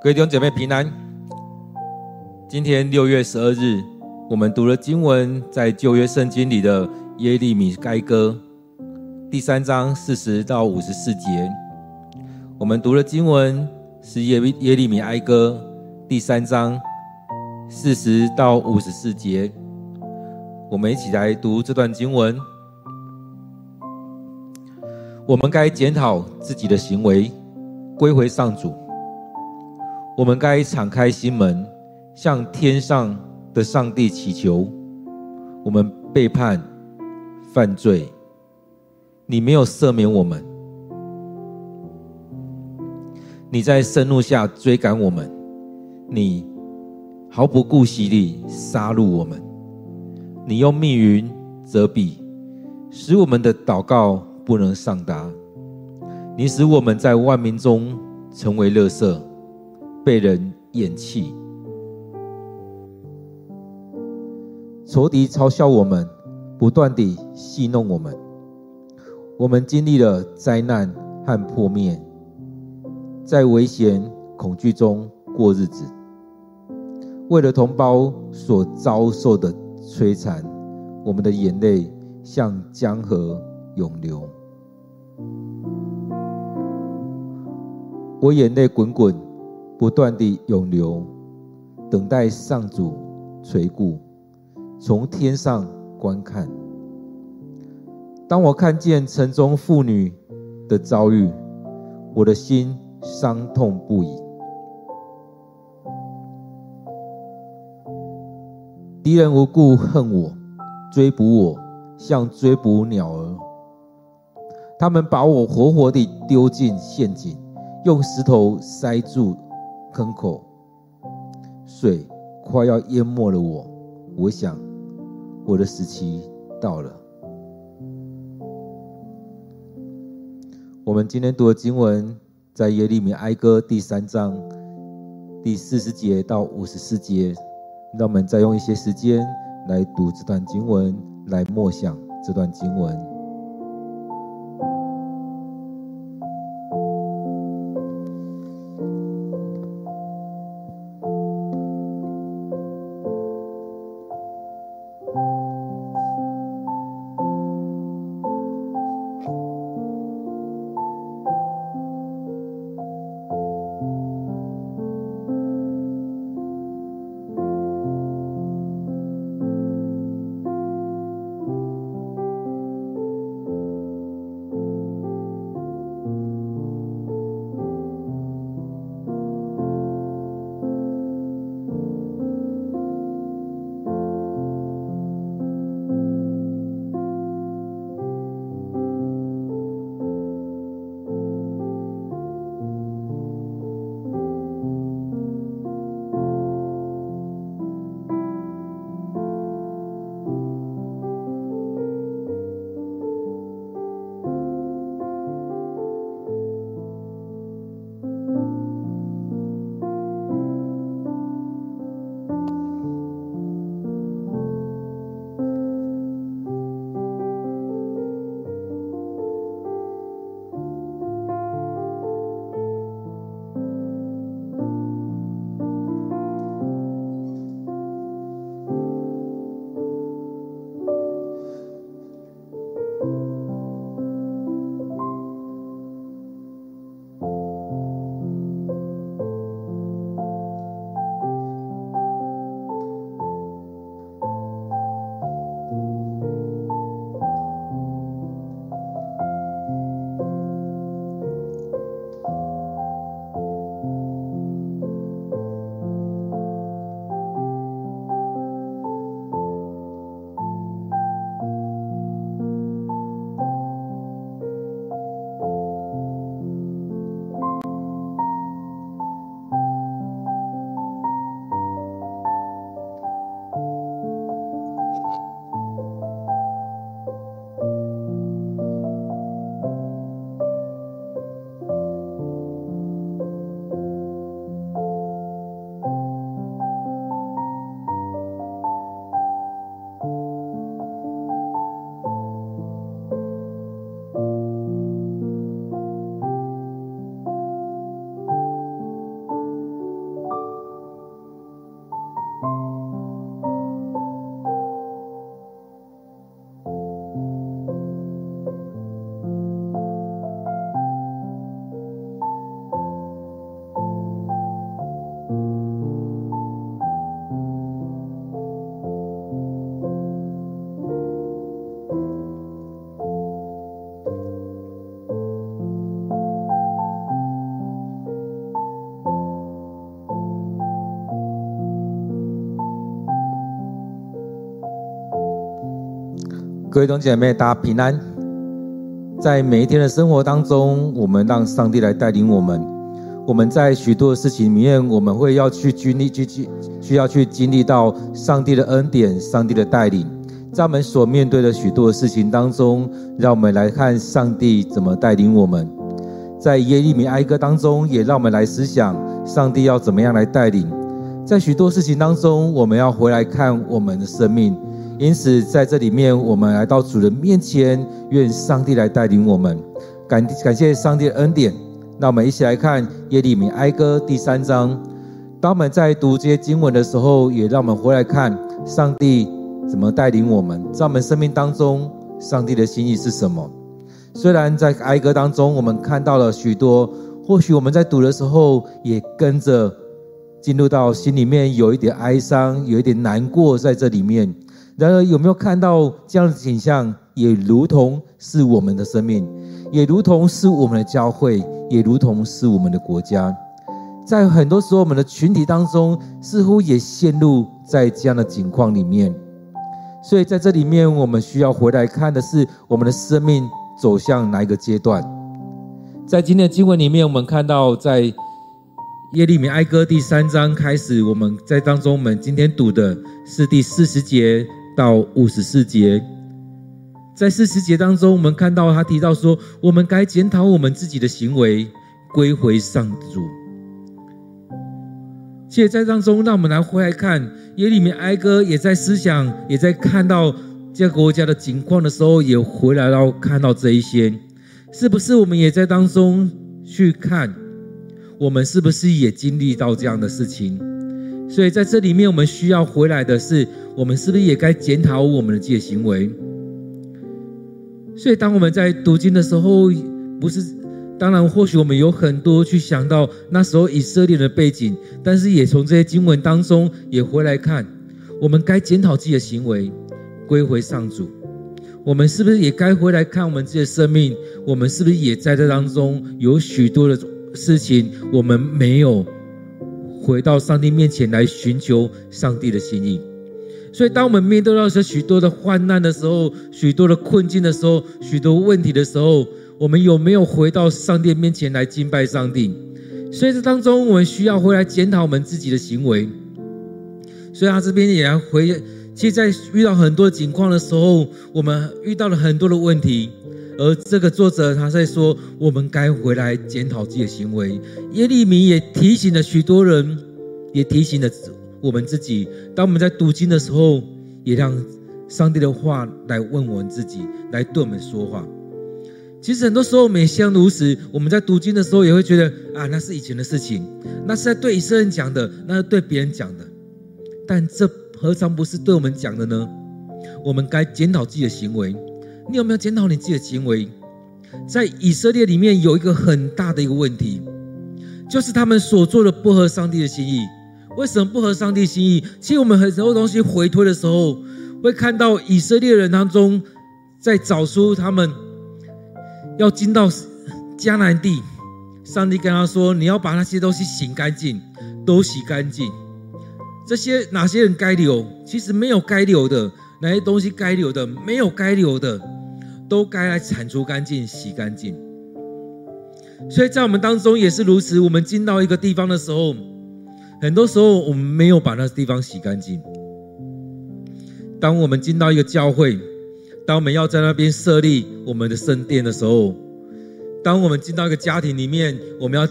各位弟兄姐妹平安。今天六月十二日，我们读了经文，在旧约圣经里的耶利米哀歌第三章四十到五十四节。我们读了经文是耶耶利米哀歌第三章四十到五十四节。我们一起来读这段经文。我们该检讨自己的行为，归回上主。我们该敞开心门，向天上的上帝祈求。我们背叛、犯罪，你没有赦免我们。你在盛怒下追赶我们，你毫不顾惜地杀戮我们。你用密云遮蔽，使我们的祷告不能上达。你使我们在万民中成为垃圾。被人厌弃，仇敌嘲笑我们，不断地戏弄我们。我们经历了灾难和破灭，在危险恐惧中过日子。为了同胞所遭受的摧残，我们的眼泪像江河涌流。我眼泪滚滚。不断地涌流，等待上主垂顾，从天上观看。当我看见城中妇女的遭遇，我的心伤痛不已。敌人无故恨我，追捕我，像追捕鸟儿。他们把我活活地丢进陷阱，用石头塞住。坑口，水快要淹没了我。我想，我的时期到了。我们今天读的经文在耶利米哀歌第三章第四十节到五十四节。让我们再用一些时间来读这段经文，来默想这段经文。各位弟兄姐妹，大家平安。在每一天的生活当中，我们让上帝来带领我们。我们在许多的事情里面，我们会要去经历、去去需要去经历到上帝的恩典、上帝的带领。在我们所面对的许多的事情当中，让我们来看上帝怎么带领我们。在耶利米哀歌当中，也让我们来思想上帝要怎么样来带领。在许多事情当中，我们要回来看我们的生命。因此，在这里面，我们来到主人面前，愿上帝来带领我们。感感谢上帝的恩典。那我们一起来看耶利米哀歌第三章。当我们在读这些经文的时候，也让我们回来看上帝怎么带领我们，在我们生命当中，上帝的心意是什么？虽然在哀歌当中，我们看到了许多，或许我们在读的时候，也跟着。进入到心里面有一点哀伤，有一点难过在这里面。然而，有没有看到这样的景象？也如同是我们的生命，也如同是我们的教会，也如同是我们的国家。在很多时候，我们的群体当中，似乎也陷入在这样的境况里面。所以，在这里面，我们需要回来看的是我们的生命走向哪一个阶段。在今天的经文里面，我们看到在。耶利米哀歌第三章开始，我们在当中，我们今天读的是第四十节到五十四节。在四十节当中，我们看到他提到说，我们该检讨我们自己的行为，归回上主。其实，在当中，让我们来回来看耶利米哀歌，也在思想，也在看到这个国家的景况的时候，也回来到看到这一些，是不是我们也在当中去看？我们是不是也经历到这样的事情？所以在这里面，我们需要回来的是，我们是不是也该检讨我们的这些行为？所以，当我们在读经的时候，不是当然，或许我们有很多去想到那时候以色列的背景，但是也从这些经文当中也回来看，我们该检讨自己的行为，归回上主。我们是不是也该回来看我们自己的生命？我们是不是也在这当中有许多的？事情，我们没有回到上帝面前来寻求上帝的心意，所以当我们面对到这许多的患难的时候，许多的困境的时候，许多问题的时候，我们有没有回到上帝面前来敬拜上帝？所以这当中，我们需要回来检讨我们自己的行为。所以他这边也要回，其实，在遇到很多情况的时候，我们遇到了很多的问题。而这个作者他在说，我们该回来检讨自己的行为。耶利米也提醒了许多人，也提醒了我们自己。当我们在读经的时候，也让上帝的话来问我们自己，来对我们说话。其实很多时候我们也相如此，我们在读经的时候也会觉得啊，那是以前的事情，那是在对以色列人讲的，那是对别人讲的。但这何尝不是对我们讲的呢？我们该检讨自己的行为。你有没有检讨你自己的行为？在以色列里面有一个很大的一个问题，就是他们所做的不合上帝的心意。为什么不合上帝心意？其实我们很多东西回推的时候，会看到以色列人当中，在找出他们要进到迦南地，上帝跟他说：“你要把那些东西洗干净，都洗干净。这些哪些人该留？其实没有该留的，哪些东西该留的，没有该留的。”都该来铲除干净、洗干净。所以在我们当中也是如此。我们进到一个地方的时候，很多时候我们没有把那个地方洗干净。当我们进到一个教会，当我们要在那边设立我们的圣殿的时候，当我们进到一个家庭里面，我们要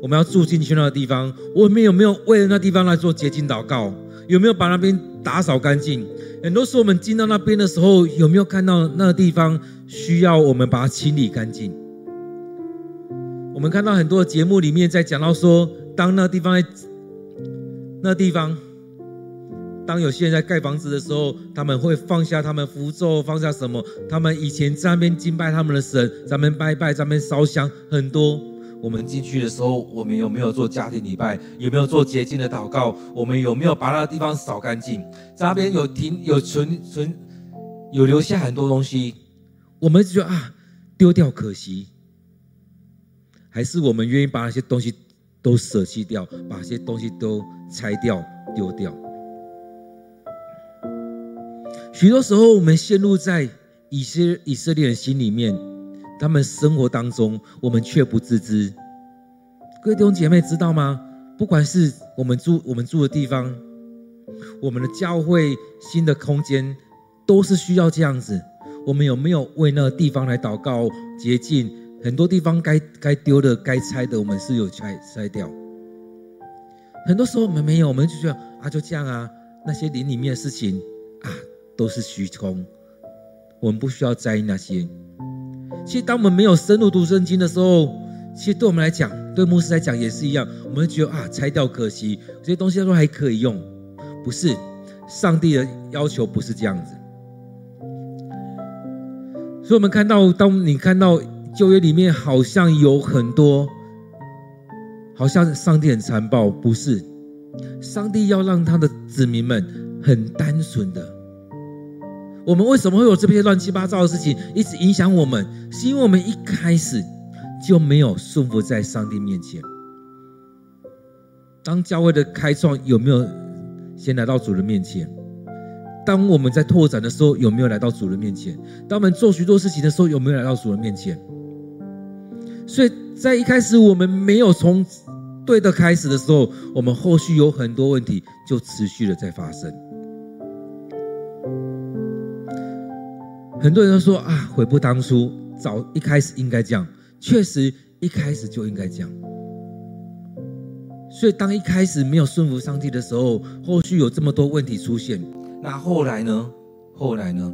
我们要住进去那个地方，我们有没有为了那地方来做洁净祷告？有没有把那边打扫干净？很多时候我们进到那边的时候，有没有看到那个地方需要我们把它清理干净？我们看到很多节目里面在讲到说，当那地方那地方，当有些人在盖房子的时候，他们会放下他们符咒，放下什么？他们以前在那边敬拜他们的神，在那边拜拜，在那边烧香，很多。我们进去的时候，我们有没有做家庭礼拜？有没有做洁净的祷告？我们有没有把那个地方扫干净？在那边有停有存存有留下很多东西，我们就觉得啊，丢掉可惜，还是我们愿意把那些东西都舍弃掉，把那些东西都拆掉丢掉？许多时候，我们陷入在以色以色列人心里面，他们生活当中，我们却不自知。各位弟兄姐妹知道吗？不管是我们住我们住的地方，我们的教会新的空间，都是需要这样子。我们有没有为那个地方来祷告洁净？很多地方该该丢的、该拆的，我们是有拆拆掉。很多时候我们没有，我们就觉得啊，就这样啊，那些灵里面的事情啊，都是虚空。我们不需要在意那些。其实，当我们没有深入读圣经的时候，其实对我们来讲，对牧师来讲也是一样。我们觉得啊，拆掉可惜，这些东西都还可以用。不是，上帝的要求不是这样子。所以，我们看到，当你看到旧约里面好像有很多，好像上帝很残暴，不是？上帝要让他的子民们很单纯的。我们为什么会有这些乱七八糟的事情一直影响我们？是因为我们一开始就没有顺服在上帝面前。当教会的开创有没有先来到主人面前？当我们在拓展的时候，有没有来到主人面前？当我们做许多事情的时候，有没有来到主人面前？所以在一开始我们没有从对的开始的时候，我们后续有很多问题就持续的在发生。很多人都说啊，悔不当初，早一开始应该这样。确实一开始就应该这样。所以当一开始没有顺服上帝的时候，后续有这么多问题出现。那后来呢？后来呢？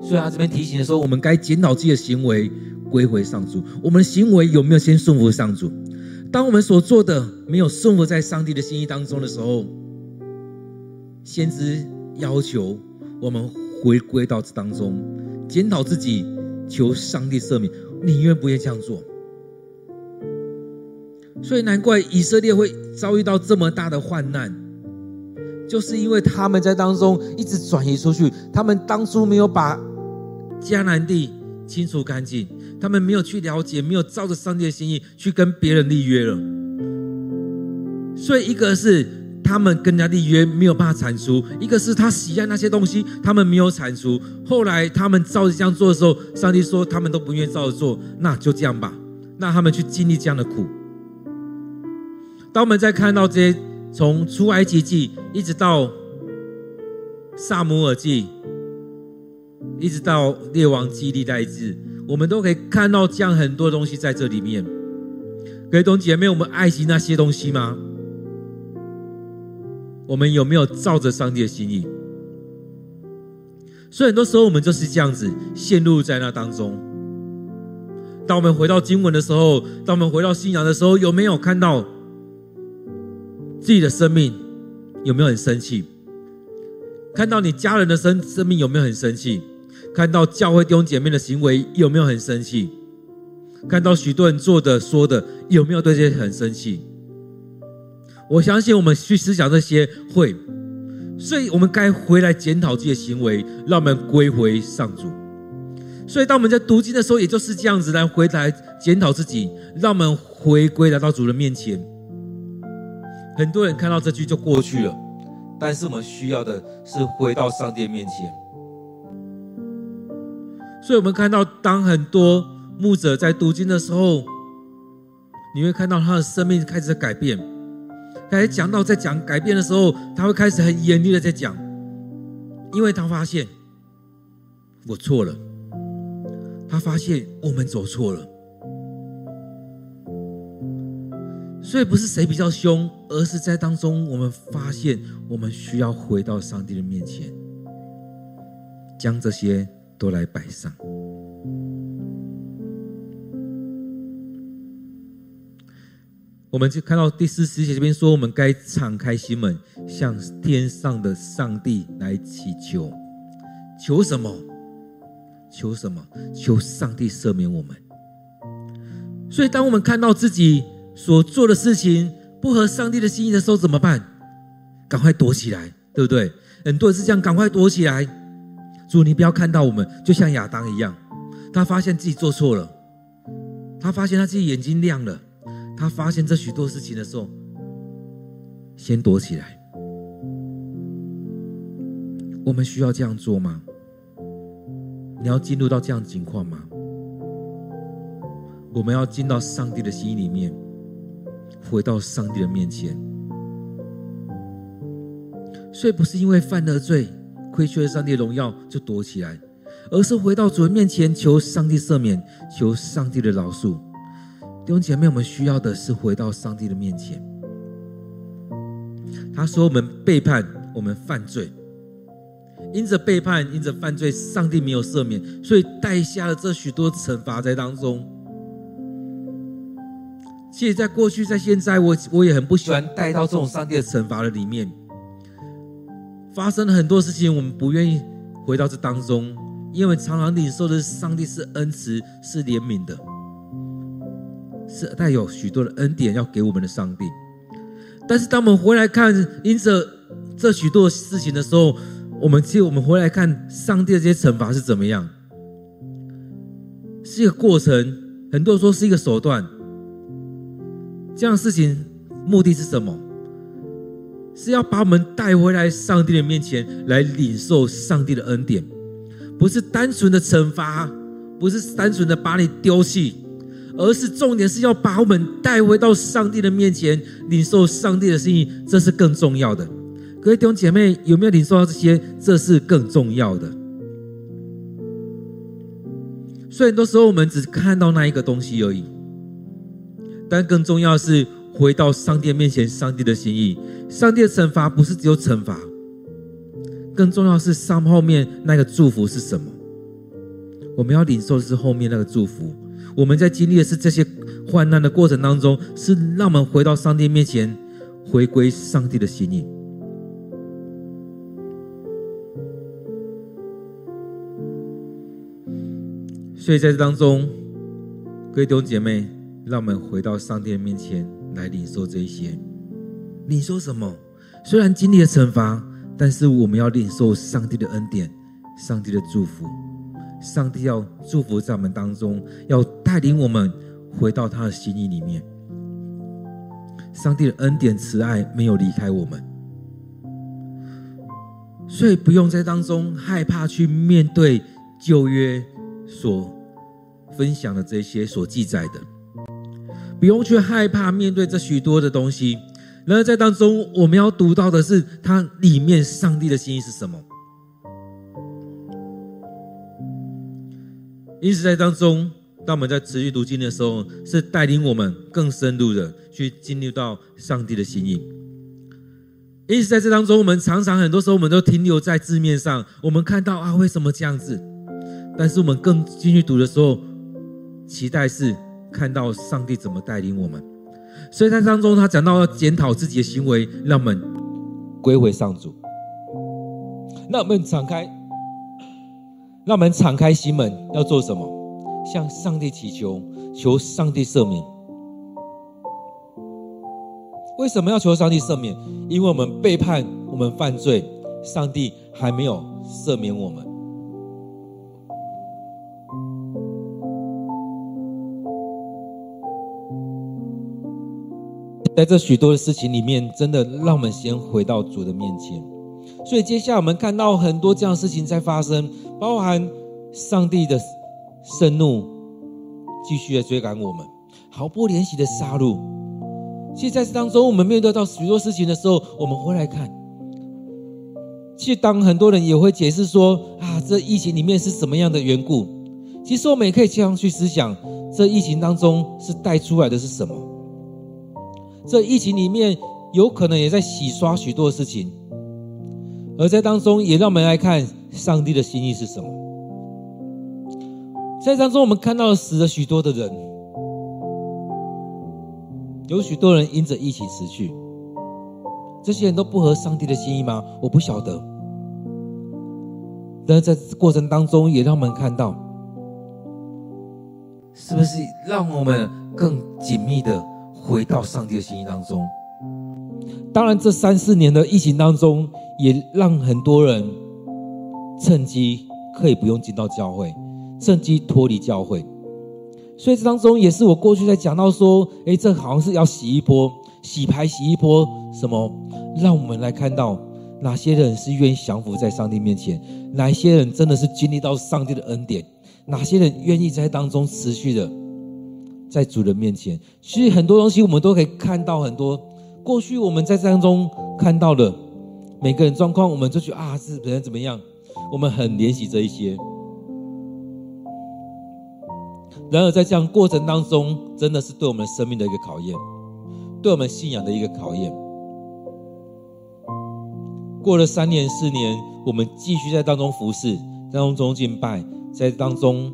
所以他这边提醒的时候，我们该检讨自己的行为，归回上主。我们的行为有没有先顺服上主？当我们所做的没有顺服在上帝的心意当中的时候，先知要求我们回归到这当中，检讨自己，求上帝赦免。你愿不愿意这样做？所以难怪以色列会遭遇到这么大的患难。就是因为他们在当中一直转移出去，他们当初没有把迦南地清除干净，他们没有去了解，没有照着上帝的心意去跟别人立约了。所以，一个是他们跟人家立约没有办法铲除，一个是他喜爱那些东西，他们没有铲除。后来他们照着这样做的时候，上帝说他们都不愿意照着做，那就这样吧，那他们去经历这样的苦。当我们在看到这些。从出埃及记一直到撒母耳记，一直到列王记历代志，我们都可以看到这样很多东西在这里面。各位弟兄姐妹，我们爱惜那些东西吗？我们有没有照着上帝的心意？所以很多时候我们就是这样子陷入在那当中。当我们回到经文的时候，当我们回到信仰的时候，有没有看到？自己的生命有没有很生气？看到你家人的生生命有没有很生气？看到教会弟兄姐妹的行为有没有很生气？看到许多人做的说的有没有对这些很生气？我相信我们去思想这些会，所以我们该回来检讨自己的行为，让我们归回上主。所以当我们在读经的时候，也就是这样子来回来检讨自己，让我们回归来到主人面前。很多人看到这句就过去了，但是我们需要的是回到上帝面前。所以，我们看到当很多牧者在读经的时候，你会看到他的生命开始改变。开始讲到在讲改变的时候，他会开始很严厉的在讲，因为他发现我错了，他发现我们走错了。所以不是谁比较凶，而是在当中我们发现我们需要回到上帝的面前，将这些都来摆上。我们就看到第四十节这边说，我们该敞开心门，向天上的上帝来祈求。求什么？求什么？求上帝赦免我们。所以当我们看到自己，所做的事情不合上帝的心意的时候怎么办？赶快躲起来，对不对？很多人是这样，赶快躲起来。主，你不要看到我们，就像亚当一样，他发现自己做错了，他发现他自己眼睛亮了，他发现这许多事情的时候，先躲起来。我们需要这样做吗？你要进入到这样的情况吗？我们要进到上帝的心里面，回到上帝的面前。所以不是因为犯了罪，亏缺了上帝的荣耀就躲起来，而是回到主的面前，求上帝赦免，求上帝的饶恕。弟兄姐妹，我们需要的是回到上帝的面前。他说：“我们背叛，我们犯罪，因着背叛，因着犯罪，上帝没有赦免，所以带下了这许多惩罚在当中。”其实，在过去，在现在，我我也很不喜欢带到这种上帝的惩罚的里面。发生了很多事情，我们不愿意回到这当中，因为常常领受的是上帝是恩慈、是怜悯的，是带有许多的恩典要给我们的上帝。但是，当我们回来看因着这许多事情的时候，我们其实我们回来看上帝的这些惩罚是怎么样，是一个过程，很多人说是一个手段。这样事情目的是什么？是要把我们带回来上帝的面前，来领受上帝的恩典，不是单纯的惩罚，不是单纯的把你丢弃，而是重点是要把我们带回到上帝的面前，领受上帝的心意，这是更重要的。各位弟兄姐妹，有没有领受到这些？这是更重要的。所以很多时候我们只看到那一个东西而已。但更重要是回到上帝面前，上帝的心意。上帝的惩罚不是只有惩罚，更重要是上后面那个祝福是什么？我们要领受的是后面那个祝福。我们在经历的是这些患难的过程当中，是让我们回到上帝面前，回归上帝的心意。所以在这当中，各位弟兄姐妹。让我们回到上帝的面前来领受这些。领受什么？虽然经历了惩罚，但是我们要领受上帝的恩典、上帝的祝福。上帝要祝福在我们当中，要带领我们回到他的心意里面。上帝的恩典、慈爱没有离开我们，所以不用在当中害怕去面对旧约所分享的这些所记载的。不用去害怕面对这许多的东西，然而在当中，我们要读到的是它里面上帝的心意是什么。因此，在当中，当我们在持续读经的时候，是带领我们更深入的去进入到上帝的心意。因此，在这当中，我们常常很多时候，我们都停留在字面上，我们看到啊，为什么这样子？但是我们更进去读的时候，期待是。看到上帝怎么带领我们，所以在当中他讲到要检讨自己的行为，让我们归回上主。那我们敞开，让我们敞开心门，要做什么？向上帝祈求，求上帝赦免。为什么要求上帝赦免？因为我们背叛，我们犯罪，上帝还没有赦免我们。在这许多的事情里面，真的让我们先回到主的面前。所以接下来我们看到很多这样的事情在发生，包含上帝的盛怒继续的追赶我们，毫不怜惜的杀戮。其实在这当中，我们面对到许多事情的时候，我们回来看，其实当很多人也会解释说啊，这疫情里面是什么样的缘故？其实我们也可以这样去思想，这疫情当中是带出来的是什么？这疫情里面有可能也在洗刷许多事情，而在当中也让我们来看上帝的心意是什么。在当中，我们看到了死了许多的人，有许多人因着疫情死去，这些人都不合上帝的心意吗？我不晓得。但是在过程当中，也让我们看到，是不是让我们更紧密的？回到上帝的心意当中。当然，这三四年的疫情当中，也让很多人趁机可以不用进到教会，趁机脱离教会。所以这当中也是我过去在讲到说，诶，这好像是要洗一波、洗牌、洗一波什么？让我们来看到，哪些人是愿意降服在上帝面前？哪些人真的是经历到上帝的恩典？哪些人愿意在当中持续的在主人面前？其实很多东西我们都可以看到，很多过去我们在当中看到的每个人状况，我们就觉得啊，是别人怎么样？我们很怜惜这一些。然而在这样过程当中，真的是对我们生命的一个考验，对我们信仰的一个考验。过了三年四年，我们继续在当中服侍，在当中敬拜，在当中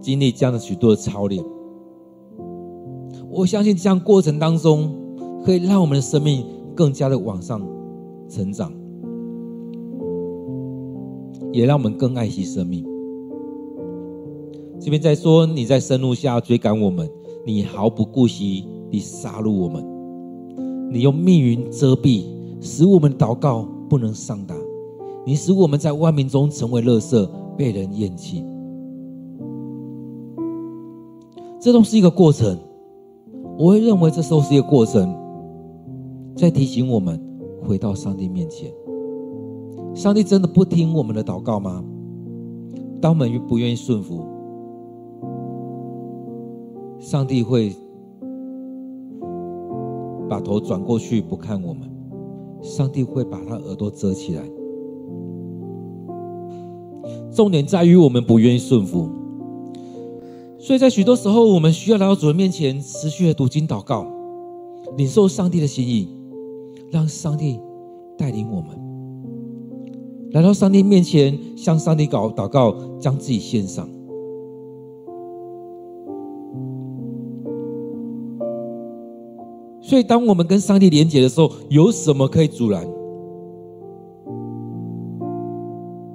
经历这样的许多的操练。我相信这样过程当中，可以让我们的生命更加的往上成长，也让我们更爱惜生命。这边在说，你在盛怒下追赶我们，你毫不顾惜地杀戮我们。你用密云遮蔽，使我们祷告不能上达；你使我们在万民中成为垃圾，被人厌弃。这都是一个过程，我会认为这都是一个过程，在提醒我们回到上帝面前。上帝真的不听我们的祷告吗？当我们不愿意顺服，上帝会。把头转过去不看我们，上帝会把他耳朵遮起来。重点在于我们不愿意顺服，所以在许多时候，我们需要来到主人面前，持续的读经祷告，领受上帝的心意，让上帝带领我们来到上帝面前，向上帝搞祷告，将自己献上。所以，当我们跟上帝连结的时候，有什么可以阻拦？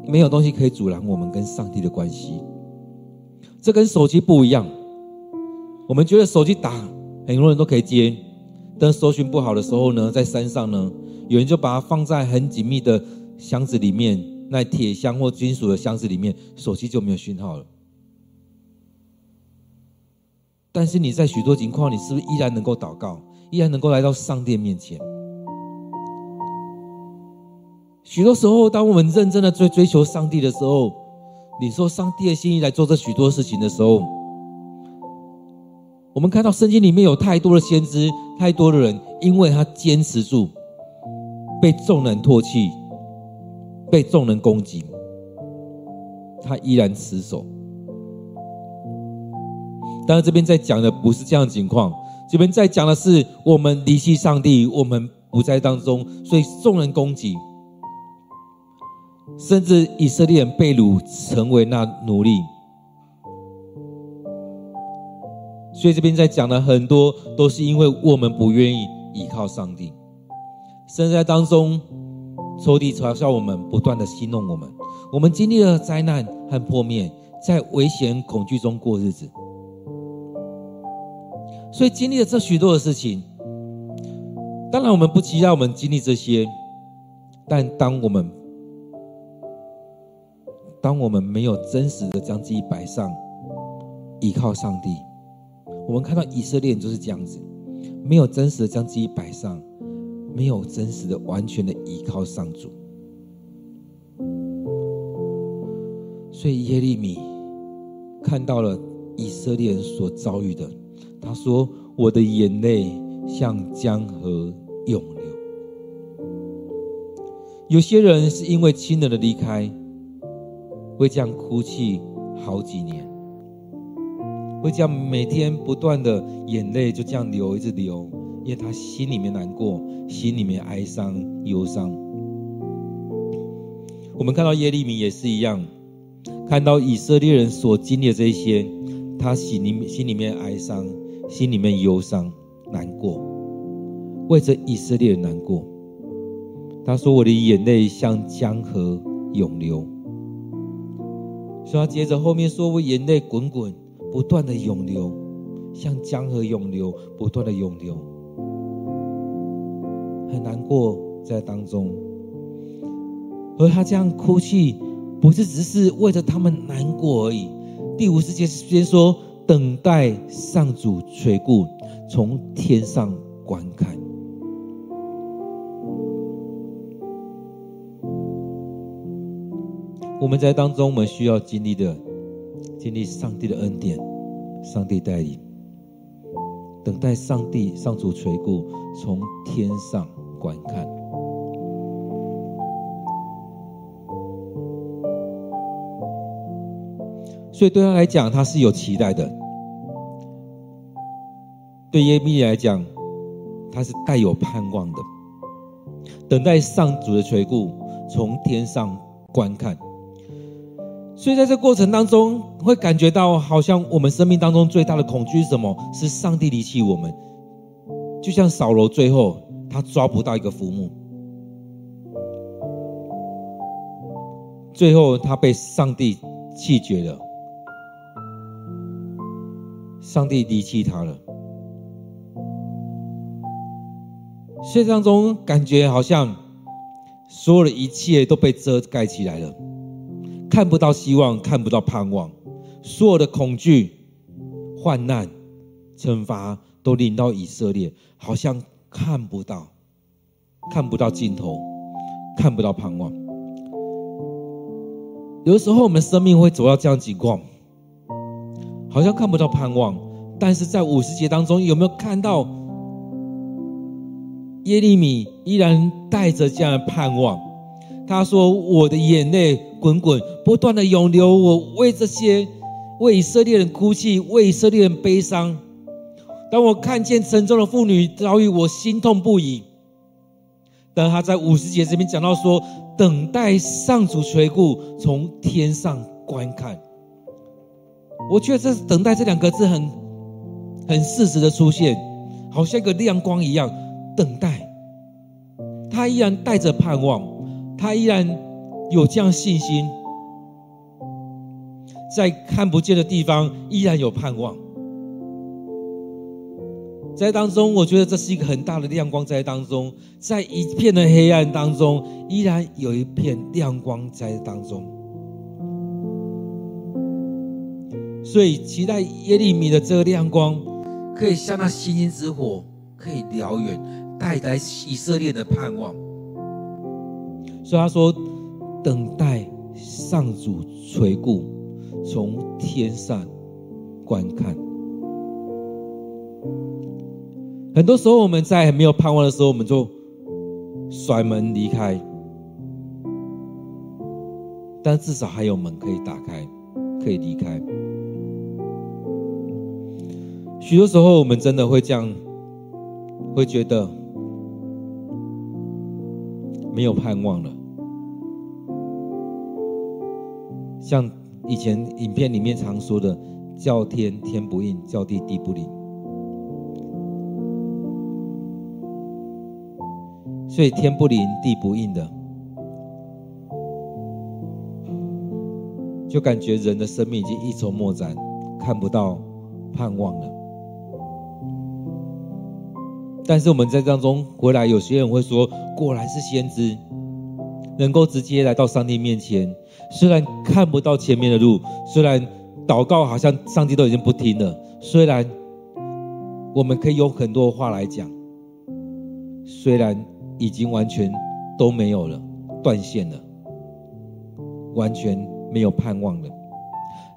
没有东西可以阻拦我们跟上帝的关系。这跟手机不一样。我们觉得手机打很多人都可以接，但搜寻不好的时候呢，在山上呢，有人就把它放在很紧密的箱子里面，那铁箱或金属的箱子里面，手机就没有讯号了。但是你在许多情况，你是不是依然能够祷告？依然能够来到上帝面前。许多时候，当我们认真的追追求上帝的时候，你说上帝的心意来做这许多事情的时候，我们看到圣经里面有太多的先知，太多的人，因为他坚持住，被众人唾弃，被众人攻击，他依然持守。当然，这边在讲的不是这样的情况。这边在讲的是，我们离弃上帝，我们不在当中，所以众人攻击，甚至以色列人被掳成为那奴隶。所以这边在讲的很多，都是因为我们不愿意依靠上帝，甚至在当中，仇敌嘲笑我们，不断的戏弄我们，我们经历了灾难和破灭，在危险恐惧中过日子。所以经历了这许多的事情，当然我们不期待我们经历这些，但当我们当我们没有真实的将自己摆上，依靠上帝，我们看到以色列人就是这样子，没有真实的将自己摆上，没有真实的完全的依靠上主，所以耶利米看到了以色列人所遭遇的。他说：“我的眼泪像江河涌流。有些人是因为亲人的离开，会这样哭泣好几年，会这样每天不断的眼泪就这样流，一直流，因为他心里面难过，心里面哀伤忧伤。我们看到耶利米也是一样，看到以色列人所经历的这些，他心里心里面哀伤。”心里面忧伤、难过，为着以色列人难过。他说：“我的眼泪像江河涌流。”所以他接着后面说：“我眼泪滚滚，不断的涌流，像江河涌流，不断的涌流，很难过在当中。”而他这样哭泣，不是只是为着他们难过而已。第五十节先说。等待上主垂顾，从天上观看。我们在当中，我们需要经历的，经历上帝的恩典，上帝带领，等待上帝上主垂顾，从天上观看。所以对他来讲，他是有期待的；对耶利米来讲，他是带有盼望的，等待上主的垂顾，从天上观看。所以在这过程当中，会感觉到好像我们生命当中最大的恐惧是什么？是上帝离弃我们。就像扫罗最后他抓不到一个浮木，最后他被上帝弃绝了。上帝离弃他了。现实当中感觉好像所有的一切都被遮盖起来了。看不到希望，看不到盼望，所有的恐惧、患难、惩罚都临到以色列，好像看不到，看不到尽头，看不到盼望。有的时候，我们生命会走到这样情况，好像看不到盼望。但是在五十节当中，有没有看到耶利米依然带着这样的盼望？他说：“我的眼泪滚滚，不断的涌流。我为这些为以色列人哭泣，为以色列人悲伤。当我看见城中的妇女遭遇，我心痛不已。”但他在五十节这边讲到说：“等待上主垂顾，从天上观看。”我觉得这“等待”这两个字很很适时的出现，好像一个亮光一样。等待，他依然带着盼望。他依然有这样信心，在看不见的地方依然有盼望，在当中，我觉得这是一个很大的亮光在当中，在一片的黑暗当中，依然有一片亮光在当中。所以，期待耶利米的这个亮光，可以像那星星之火，可以燎原，带来以色列的盼望。所以他说：“等待上主垂顾，从天上观看。很多时候，我们在没有盼望的时候，我们就甩门离开。但至少还有门可以打开，可以离开。许多时候，我们真的会这样，会觉得。”没有盼望了，像以前影片里面常说的“叫天天不应，叫地地不灵”，所以天不灵地不应的，就感觉人的生命已经一筹莫展，看不到盼望了。但是我们在当中回来，有些人会说：“果然是先知，能够直接来到上帝面前。虽然看不到前面的路，虽然祷告好像上帝都已经不听了，虽然我们可以有很多话来讲，虽然已经完全都没有了，断线了，完全没有盼望了。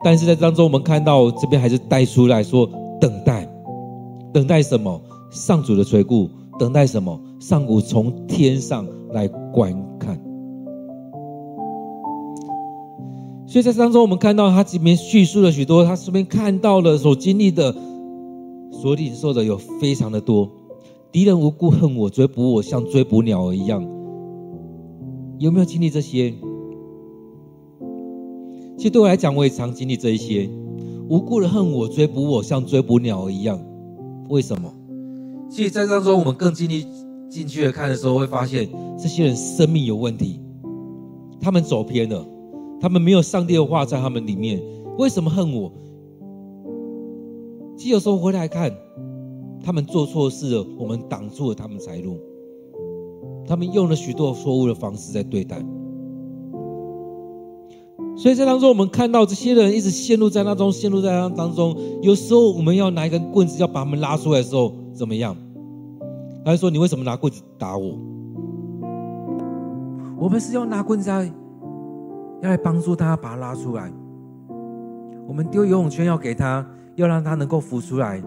但是在当中，我们看到这边还是带出来说：等待，等待什么？”上主的垂顾，等待什么？上主从天上来观看。所以在当中，我们看到他这边叙述了许多，他身边看到了所经历的、所领受的有非常的多。敌人无故恨我，追捕我，像追捕鸟儿一样。有没有经历这些？其实对我来讲，我也常经历这一些。无故的恨我，追捕我，像追捕鸟儿一样。为什么？所以在当中，我们更经历进去的看的时候，会发现这些人生命有问题，他们走偏了，他们没有上帝的话在他们里面。为什么恨我？其实有时候回来看，他们做错事了，我们挡住了他们财路，他们用了许多错误的方式在对待。所以在当中，我们看到这些人一直陷入在那种陷入在那当中。有时候我们要拿一根棍子要把他们拉出来的时候，怎么样？他说：“你为什么拿棍子打我？”我们是要拿棍子在要来帮助他把他拉出来。我们丢游泳圈要给他，要让他能够浮出来。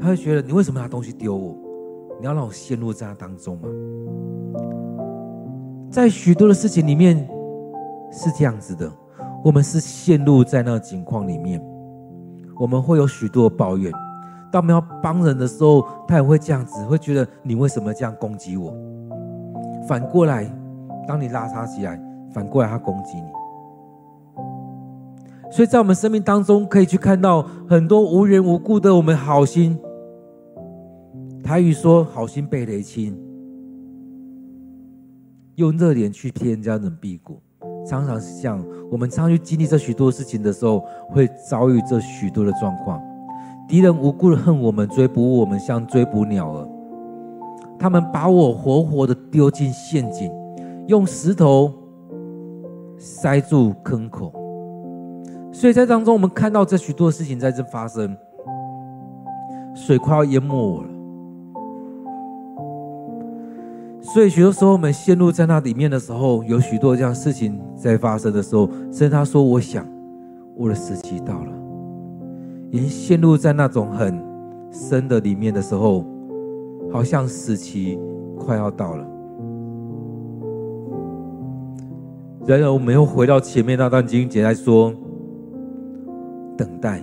他会觉得你为什么拿东西丢我？你要让我陷入在他当中吗？在许多的事情里面是这样子的，我们是陷入在那个境况里面，我们会有许多的抱怨。当我们要帮人的时候，他也会这样子，会觉得你为什么这样攻击我？反过来，当你拉他起来，反过来他攻击你。所以在我们生命当中，可以去看到很多无缘无故的我们好心。台语说“好心被雷劈”，用热脸去贴人家冷屁股，常常是这样。我们常去经历这许多事情的时候，会遭遇这许多的状况。敌人无故的恨我们，追捕我们，像追捕鸟儿。他们把我活活的丢进陷阱，用石头塞住坑口。所以在当中，我们看到这许多事情在这发生，水快要淹没我了。所以许多时候，我们陷入在那里面的时候，有许多这样事情在发生的时候，甚至他说：“我想，我的时期到了。”已经陷入在那种很深的里面的时候，好像时期快要到了。然而，我们又回到前面那段经节来说。等待，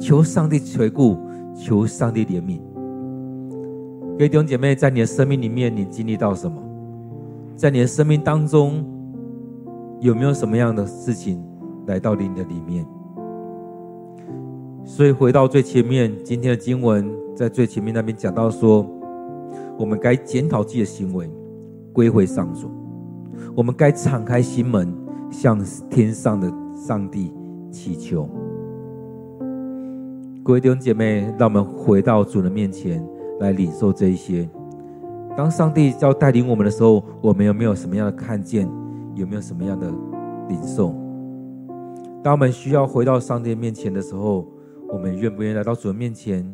求上帝垂顾，求上帝怜悯。各位弟兄姐妹，在你的生命里面，你经历到什么？在你的生命当中，有没有什么样的事情来到你的里面？所以回到最前面，今天的经文在最前面那边讲到说，我们该检讨自己的行为，归回上主。我们该敞开心门，向天上的。上帝祈求，各位弟兄姐妹，让我们回到主的面前来领受这一些。当上帝要带领我们的时候，我们有没有什么样的看见？有没有什么样的领受？当我们需要回到上帝面前的时候，我们愿不愿意来到主的面前，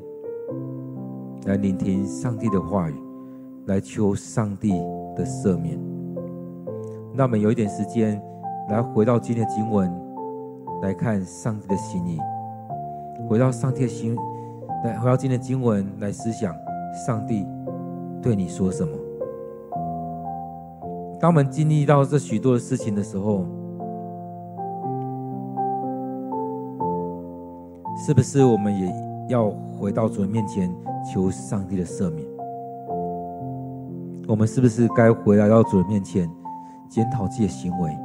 来聆听上帝的话语，来求上帝的赦免？那我们有一点时间，来回到今天的经文。来看上帝的心意，回到上帝的心，来回到今天的经文来思想上帝对你说什么。当我们经历到这许多的事情的时候，是不是我们也要回到主的面前求上帝的赦免？我们是不是该回来到主的面前检讨自己的行为？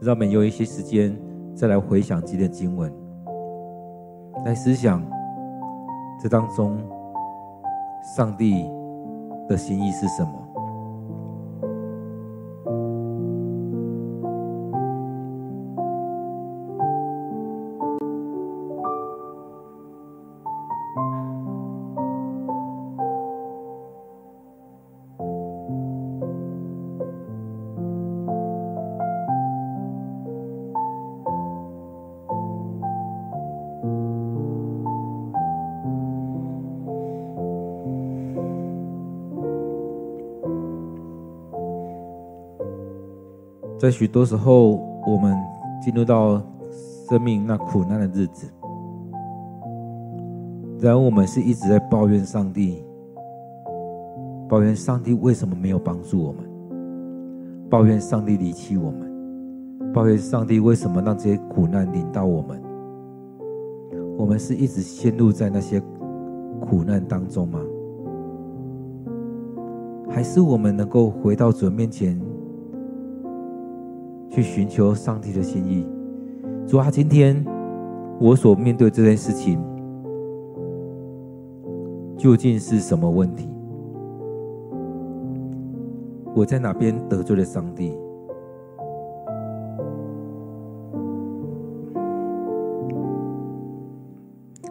让我们有一些时间，再来回想今天的经文，来思想这当中上帝的心意是什么。许多时候，我们进入到生命那苦难的日子，然后我们是一直在抱怨上帝，抱怨上帝为什么没有帮助我们，抱怨上帝离弃我们，抱怨上帝为什么让这些苦难临到我们？我们是一直陷入在那些苦难当中吗？还是我们能够回到主面前？去寻求上帝的心意。主啊，今天我所面对这件事情，究竟是什么问题？我在哪边得罪了上帝？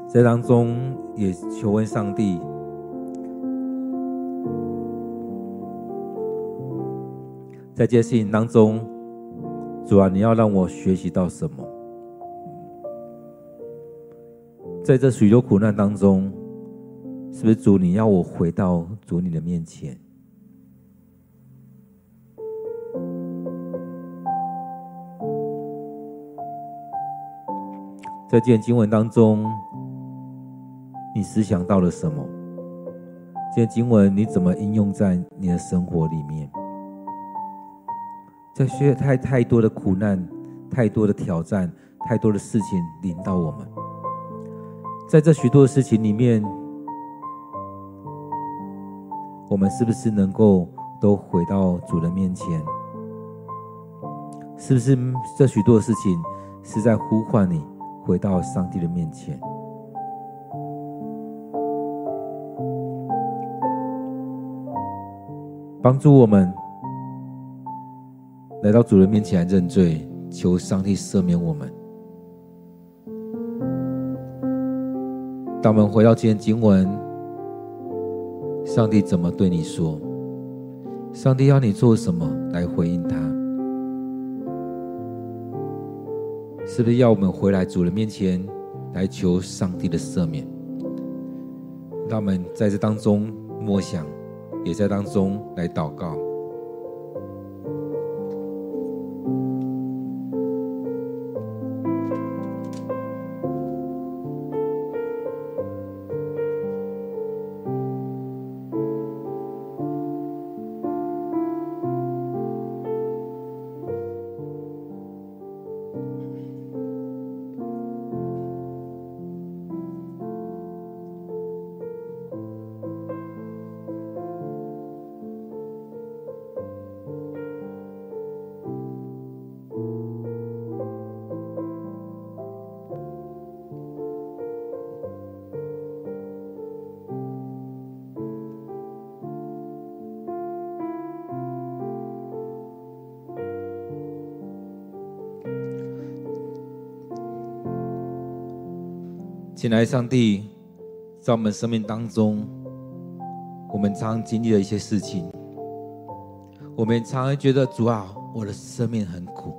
在当中也求问上帝，在这件事情当中。主啊，你要让我学习到什么？在这许多苦难当中，是不是主你要我回到主你的面前？在这件经文当中，你思想到了什么？这件经文你怎么应用在你的生活里面？在需要太太多的苦难、太多的挑战、太多的事情临到我们。在这许多的事情里面，我们是不是能够都回到主的面前？是不是这许多的事情是在呼唤你回到上帝的面前，帮助我们来到主人面前认罪，求上帝赦免我们。当我们回到今天经文，上帝怎么对你说？上帝要你做什么来回应他？是不是要我们回来主人面前来求上帝的赦免？让我们在这当中默想，也在当中来祷告。来上帝，在我们生命当中，我们常经历了一些事情，我们常常觉得主啊，我的生命很苦，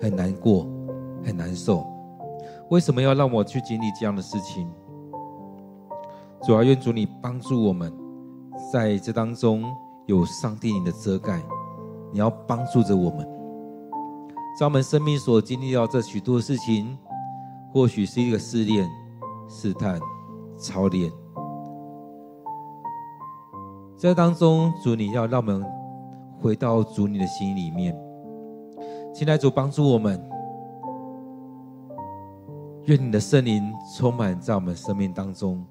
很难过，很难受。为什么要让我去经历这样的事情？主啊，愿主你帮助我们，在这当中有上帝你的遮盖，你要帮助着我们，在我们生命所经历到这许多事情，或许是一个试炼。试探、操练，在当中，主你要让我们回到主你的心里面。请来主，帮助我们，愿你的圣灵充满在我们生命当中，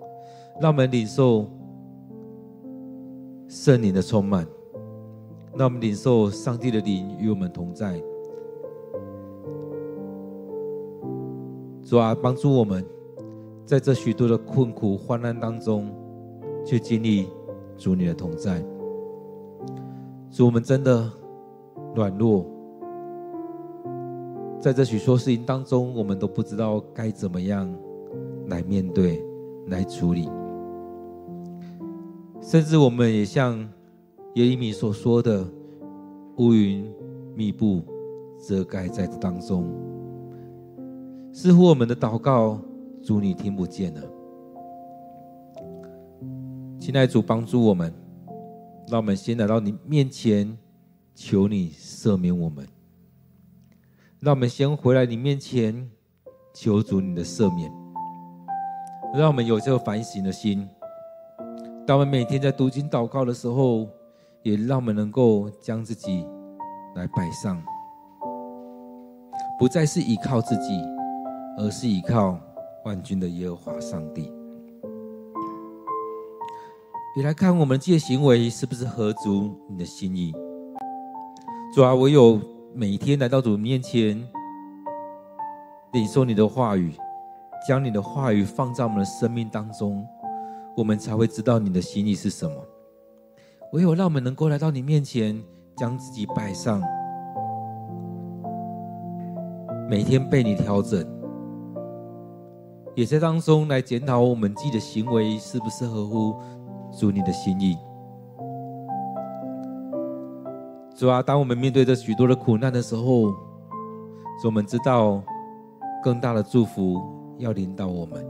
让我们领受圣灵的充满，让我们领受上帝的灵与我们同在。主啊，帮助我们。在这许多的困苦患难当中，去经历主你的同在。主，我们真的软弱，在这许多事情当中，我们都不知道该怎么样来面对、来处理。甚至我们也像耶利米所说的，乌云密布遮盖在这当中，似乎我们的祷告。主，你听不见了，亲爱主，帮助我们，让我们先来到你面前，求你赦免我们。让我们先回来你面前，求主你的赦免。让我们有这个反省的心。当我们每天在读经祷告的时候，也让我们能够将自己来摆上，不再是依靠自己，而是依靠。万军的耶和华上帝，你来看我们这些行为是不是合足你的心意？主啊，唯有每天来到主面前，领受你的话语，将你的话语放在我们的生命当中，我们才会知道你的心意是什么。唯有让我们能够来到你面前，将自己摆上，每天被你调整。也在当中来检讨我们自己的行为是不是合乎主你的心意。主啊，当我们面对着许多的苦难的时候，主，我们知道更大的祝福要领导我们。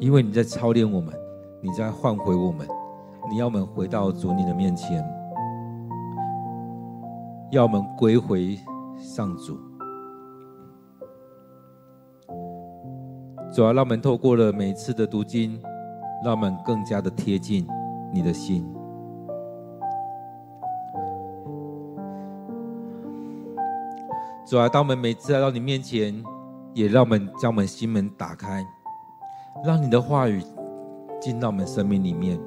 因为你在操练我们，你在唤回我们，你要我们回到主你的面前，要我们归回上主。主要让我们透过了每次的读经，让我们更加的贴近你的心。主啊，当我们每次来到你面前，也让我们将我们心门打开，让你的话语进到我们生命里面，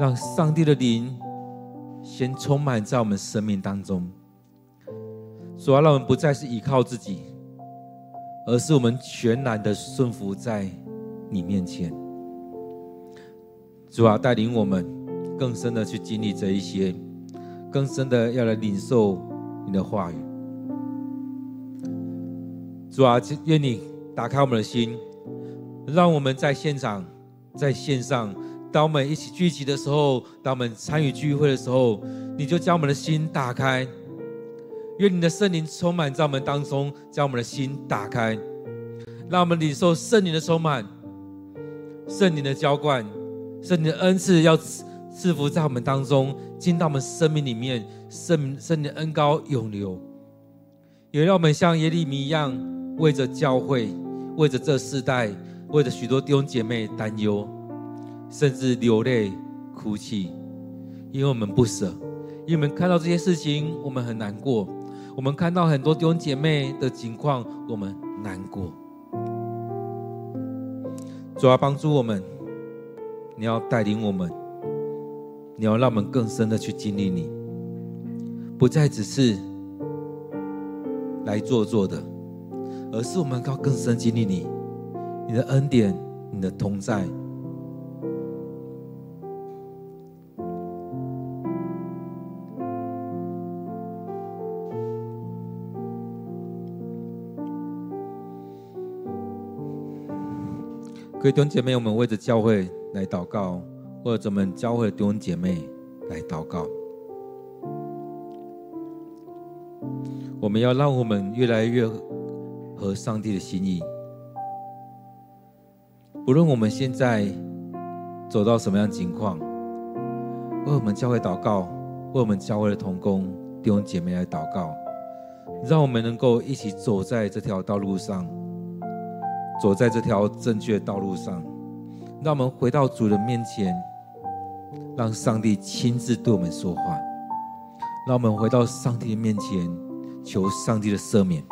让上帝的灵先充满在我们生命当中。主啊，让我们不再是依靠自己。而是我们全然的顺服在你面前，主啊，带领我们更深的去经历这一些，更深的要来领受你的话语。主啊，愿你打开我们的心，让我们在现场、在线上，当我们一起聚集的时候，当我们参与聚会的时候，你就将我们的心打开。愿你的圣灵充满在我们当中，将我们的心打开，让我们领受圣灵的充满、圣灵的浇灌、圣灵的恩赐，要赐福在我们当中，进到我们生命里面，圣圣灵的恩高涌流。也让我们像耶利米一样，为着教会、为着这世代、为着许多弟兄姐妹担忧，甚至流泪哭泣，因为我们不舍，因为我们看到这些事情，我们很难过。我们看到很多弟兄姐妹的情况，我们难过。主要帮助我们，你要带领我们，你要让我们更深的去经历你，不再只是来做做的，而是我们要更深经历你，你的恩典，你的同在。各位弟兄姐妹，我们为着教会来祷告，或者我们教会的弟兄姐妹来祷告。我们要让我们越来越合上帝的心意。不论我们现在走到什么样情况，为我们教会祷告，为我们教会的同工弟兄姐妹来祷告，让我们能够一起走在这条道路上。走在这条正确的道路上，让我们回到主人面前，让上帝亲自对我们说话。让我们回到上帝的面前，求上帝的赦免。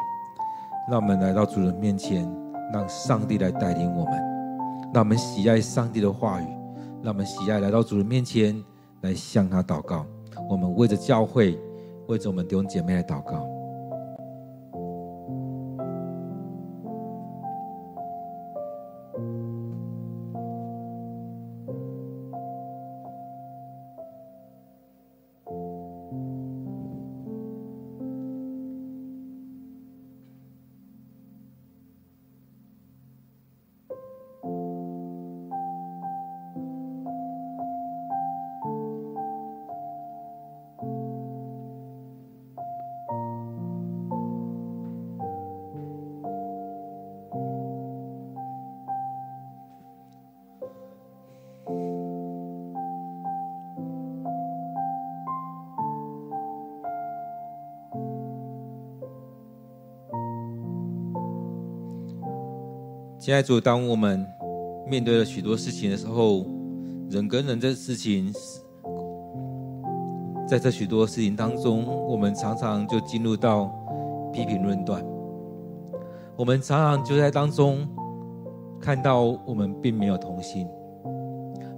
让我们来到主人面前，让上帝来带领我们。让我们喜爱上帝的话语，让我们喜爱来到主人面前，来向他祷告。我们为着教会，为着我们弟兄姐妹来祷告。现在，主，当我们面对了许多事情的时候，人跟人这事情，在这许多事情当中，我们常常就进入到批评论断。我们常常就在当中看到我们并没有同心。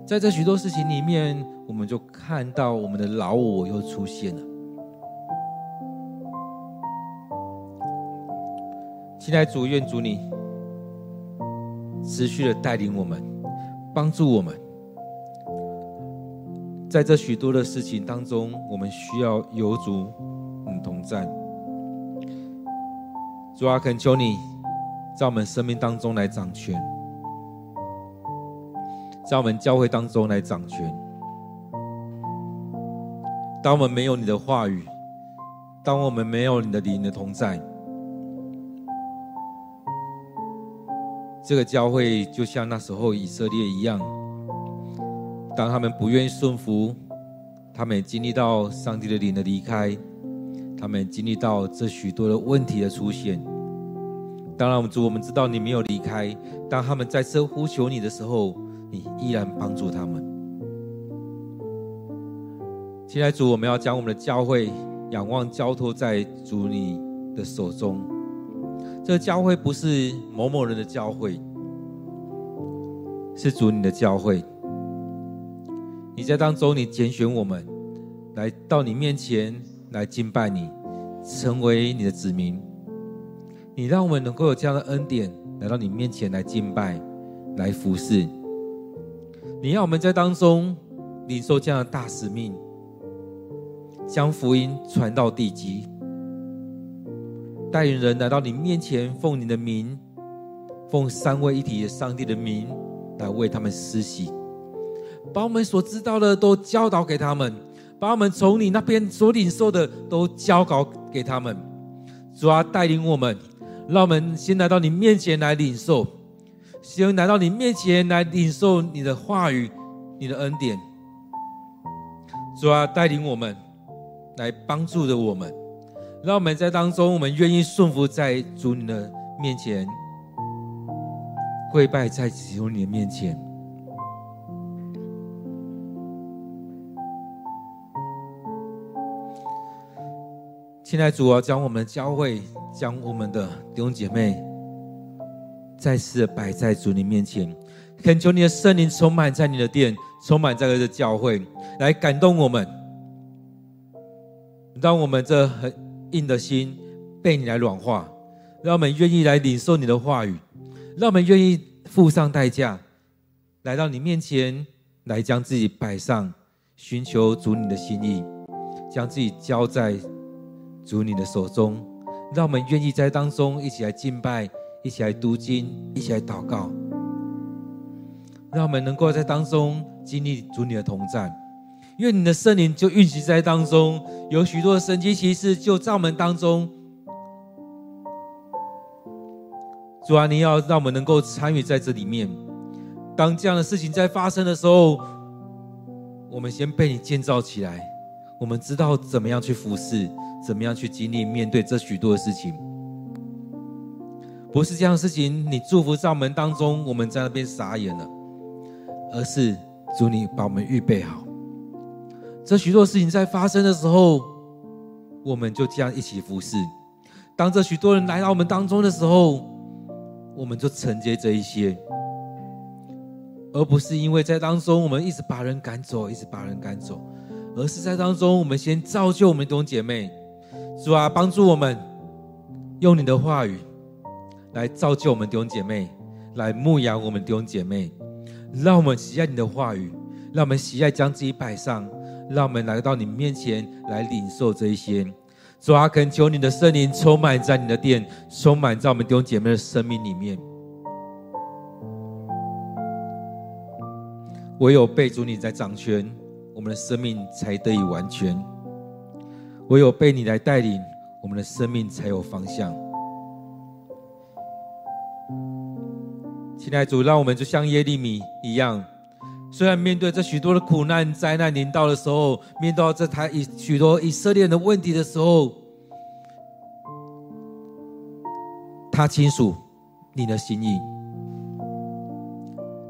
在这许多事情里面，我们就看到我们的老我又出现了。现在，主，愿主你。持续的带领我们，帮助我们，在这许多的事情当中，我们需要有主你同在。主啊，恳求你在我们生命当中来掌权，在我们教会当中来掌权。当我们没有你的话语，当我们没有你的灵的同在。这个教会就像那时候以色列一样，当他们不愿意顺服，他们也经历到上帝的灵的离开，他们也经历到这许多的问题的出现。当然，我们主，我们知道你没有离开。当他们再次呼求你的时候，你依然帮助他们。现在，主，我们要将我们的教会仰望交托在主你的手中。这教会不是某某人的教会，是主你的教会。你在当中，你拣选我们来到你面前来敬拜你，成为你的子民。你让我们能够有这样的恩典，来到你面前来敬拜，来服侍。你让我们在当中领受这样的大使命，将福音传到地极，带领人来到你面前，奉你的名，奉三位一体的上帝的名，来为他们施洗，把我们所知道的都教导给他们，把我们从你那边所领受的都交导给他们。主啊，带领我们。让我们先来到你面前来领受，先来到你面前来领受你的话语、你的恩典。主啊，带领我们，来帮助着我们，让我们在当中，我们愿意顺服在主你的面前，跪拜在主你的面前。现在，主啊，将我们的教会。将我们的弟兄姐妹再次摆在主你面前，恳求你的圣灵充满在你的殿，充满在这个教会，来感动我们，让我们这很硬的心被你来软化，让我们愿意来领受你的话语，让我们愿意付上代价，来到你面前，来将自己摆上，寻求主你的心意，将自己交在主你的手中。让我们愿意在当中一起来敬拜，一起来读经，一起来祷告。让我们能够在当中经历主你的同在，愿你的圣灵就运行在当中，有许多的神迹奇事就在我们当中。主啊，你要让我们能够参与在这里面。当这样的事情在发生的时候，我们先被你建造起来，我们知道怎么样去服侍。怎么样去经历面对这许多的事情？不是这样的事情，你祝福在门当中，我们在那边傻眼了，而是主你把我们预备好。这许多事情在发生的时候，我们就这样一起服侍。当这许多人来到我们当中的时候，我们就承接这一些，而不是因为在当中我们一直把人赶走，一直把人赶走，而是在当中我们先造就我们弟兄姐妹。主啊，帮助我们用你的话语来造就我们弟兄姐妹，来牧养我们弟兄姐妹，让我们喜爱你的话语，让我们喜爱将自己摆上，让我们来到你面前来领受这一些。主啊，恳求你的圣灵充满在你的殿，充满在我们弟兄姐妹的生命里面。唯有被主你在掌权，我们的生命才得以完全。唯有被你来带领，我们的生命才有方向。亲爱的主，让我们就像耶利米一样，虽然面对这许多的苦难、灾难临到的时候，面对这台以许多以色列人的问题的时候，他清楚你的心意。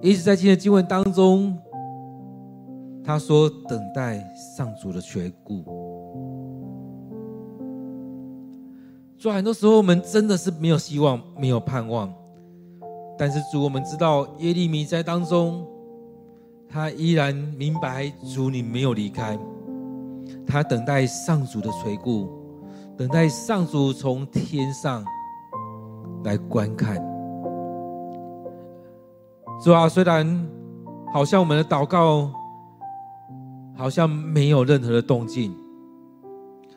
一直在今天的经文当中，他说：“等待上主的垂顾。”主，很多时候我们真的是没有希望，没有盼望。但是主，我们知道耶利米在当中，他依然明白主你没有离开，他等待上主的垂顾，等待上主从天上来观看。主啊，虽然好像我们的祷告好像没有任何的动静，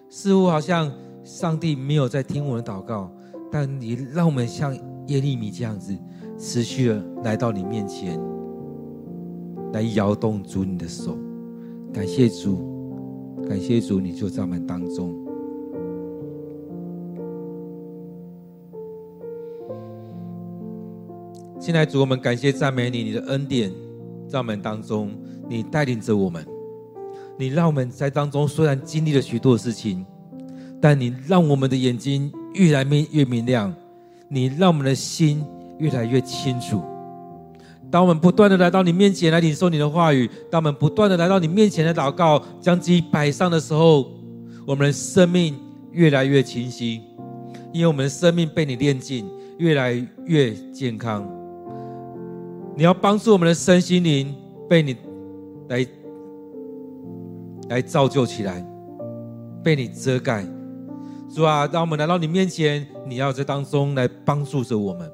似乎好像。上帝没有在听我们的祷告，但你让我们像耶利米这样子，持续的来到你面前，来摇动主你的手。感谢主，感谢主，你就在我们当中。现在主，我们感谢赞美你，你的恩典在我们当中，你带领着我们，你让我们在当中虽然经历了许多事情，但你让我们的眼睛越来越明亮，你让我们的心越来越清楚。当我们不断的来到你面前来领受你的话语，当我们不断的来到你面前的祷告，将自己摆上的时候，我们的生命越来越清晰，因为我们的生命被你炼净，越来越健康。你要帮助我们的身心灵被你来来造就起来，被你遮盖。主啊，当我们来到你面前，你要在当中来帮助着我们。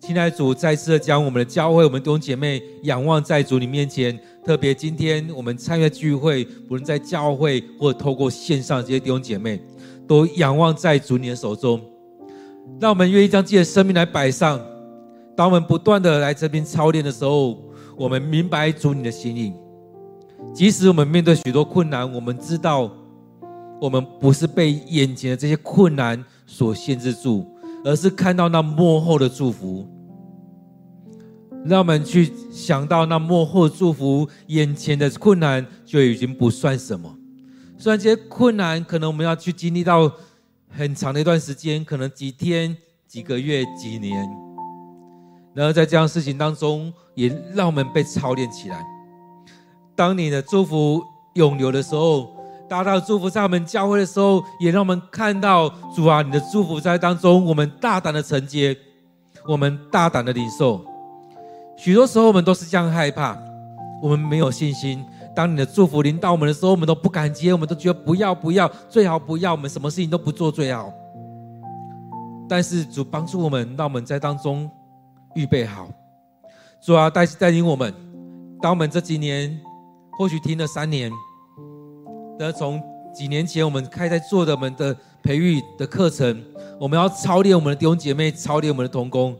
亲爱的主，再次的将我们的教会、我们弟兄姐妹仰望在主你面前。特别今天我们参与聚会，不论在教会或透过线上这些弟兄姐妹，都仰望在主你的手中。让我们愿意将自己的生命来摆上。当我们不断的来这边操练的时候，我们明白主你的心意。即使我们面对许多困难，我们知道我们不是被眼前的这些困难所限制住，而是看到那幕后的祝福。让我们去想到那幕后祝福，眼前的困难就已经不算什么。虽然这些困难可能我们要去经历到很长的一段时间，可能几天、几个月、几年。然后在这样事情当中，也让我们被操练起来。当你的祝福涌流的时候，大大的祝福在我们教会的时候，也让我们看到主啊，你的祝福在当中，我们大胆的承接，我们大胆的领受。许多时候我们都是这样害怕，我们没有信心。当你的祝福临到我们的时候，我们都不敢接，我们都觉得不要不要，最好不要，我们什么事情都不做最好。但是主帮助我们，让我们在当中。预备好，主啊，带带领我们。当我们这几年或许听了三年，那从几年前我们开在做的我们的培育的课程，我们要操练我们的弟兄姐妹，操练我们的童工，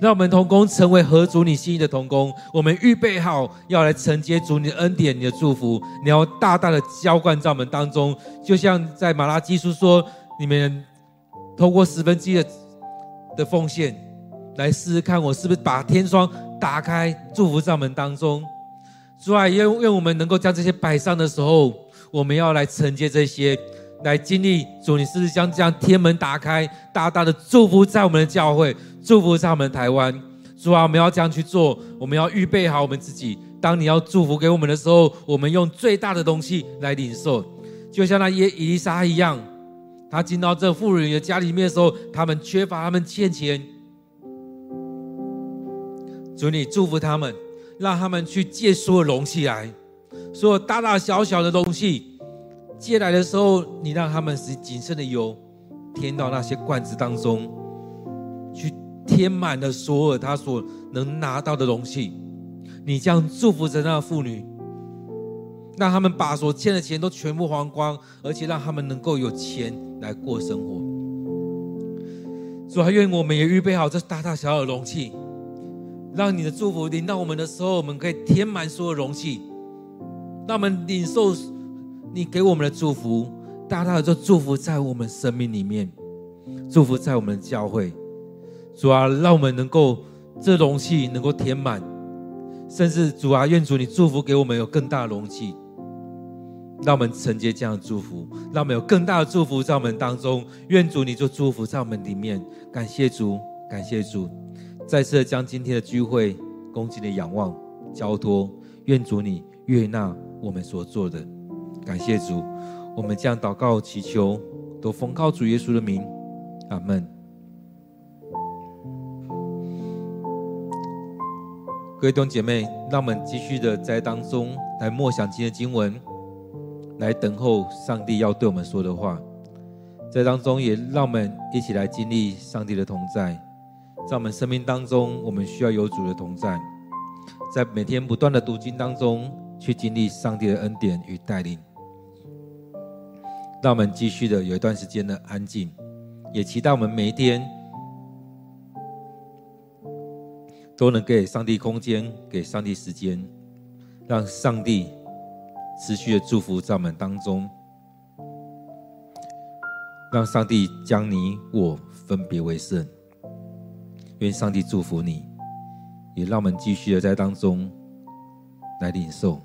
让我们童工成为合主你心意的童工。我们预备好要来承接主你的恩典、你的祝福，你要大大的浇灌在我们当中，就像在马拉基书说，你们透过十分之一的的奉献。来试试看，我是不是把天窗打开，祝福在我们当中。主啊，愿愿我们能够将这些摆上的时候，我们要来承接这些，来经历主，你是不是将这样天门打开，大大的祝福在我们的教会，祝福在我们的台湾。主啊，我们要这样去做，我们要预备好我们自己。当你要祝福给我们的时候，我们用最大的东西来领受，就像那耶以利沙一样，他进到这妇人的家里面的时候，他们缺乏，他们欠钱。主，你祝福他们，让他们去借所有容器来，所有大大小小的东西借来的时候，你让他们使仅剩的油添到那些罐子当中，去填满了所有他所能拿到的容器。你这样祝福着那妇女，让他们把所欠的钱都全部还光，而且让他们能够有钱来过生活。主，还愿我们也预备好这大大小小的容器。让你的祝福临到我们的时候，我们可以填满所有容器，让我们领受你给我们的祝福，大大的就祝福在我们生命里面，祝福在我们的教会。主啊，让我们能够这容器能够填满，甚至主啊，愿主你祝福给我们有更大的容器，让我们承接这样的祝福，让我们有更大的祝福在我们当中。愿主你就祝福在我们里面，感谢主，感谢主。再次将今天的聚会恭敬的仰望交托，愿主你悦纳我们所做的，感谢主，我们将祷告祈求都奉靠主耶稣的名，阿门。各位弟兄姐妹，让我们继续的在当中来默想今天的经文，来等候上帝要对我们说的话，在当中也让我们一起来经历上帝的同在。在我们生命当中，我们需要有主的同在，在每天不断的读经当中，去经历上帝的恩典与带领。让我们继续的有一段时间的安静，也期待我们每一天都能给上帝空间，给上帝时间，让上帝持续的祝福在我们当中，让上帝将你我分别为圣。愿上帝祝福你。也让我们继续的在当中来领受。